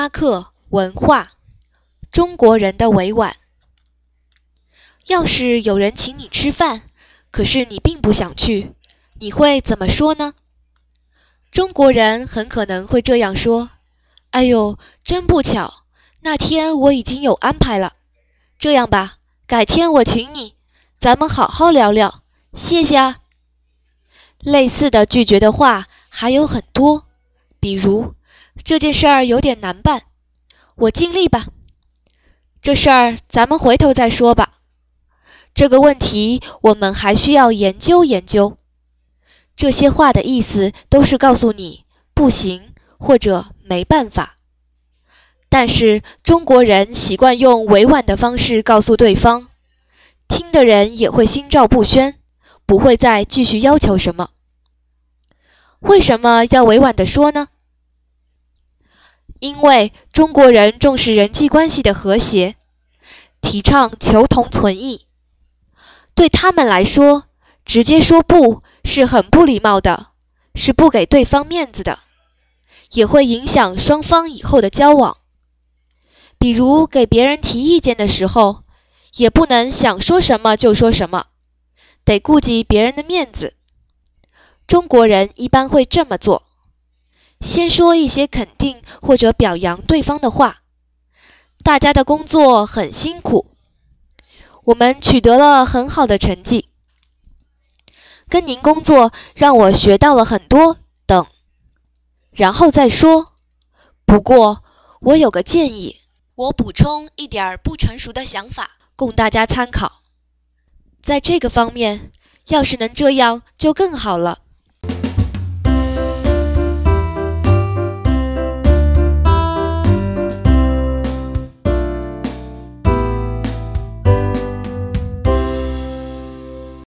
八课文化，中国人的委婉。要是有人请你吃饭，可是你并不想去，你会怎么说呢？中国人很可能会这样说：“哎呦，真不巧，那天我已经有安排了。这样吧，改天我请你，咱们好好聊聊。谢谢啊。”类似的拒绝的话还有很多，比如。这件事儿有点难办，我尽力吧。这事儿咱们回头再说吧。这个问题我们还需要研究研究。这些话的意思都是告诉你不行或者没办法。但是中国人习惯用委婉的方式告诉对方，听的人也会心照不宣，不会再继续要求什么。为什么要委婉的说呢？因为中国人重视人际关系的和谐，提倡求同存异。对他们来说，直接说不是很不礼貌的，是不给对方面子的，也会影响双方以后的交往。比如给别人提意见的时候，也不能想说什么就说什么，得顾及别人的面子。中国人一般会这么做。先说一些肯定或者表扬对方的话。大家的工作很辛苦，我们取得了很好的成绩。跟您工作让我学到了很多等，然后再说。不过我有个建议，我补充一点不成熟的想法供大家参考。在这个方面，要是能这样就更好了。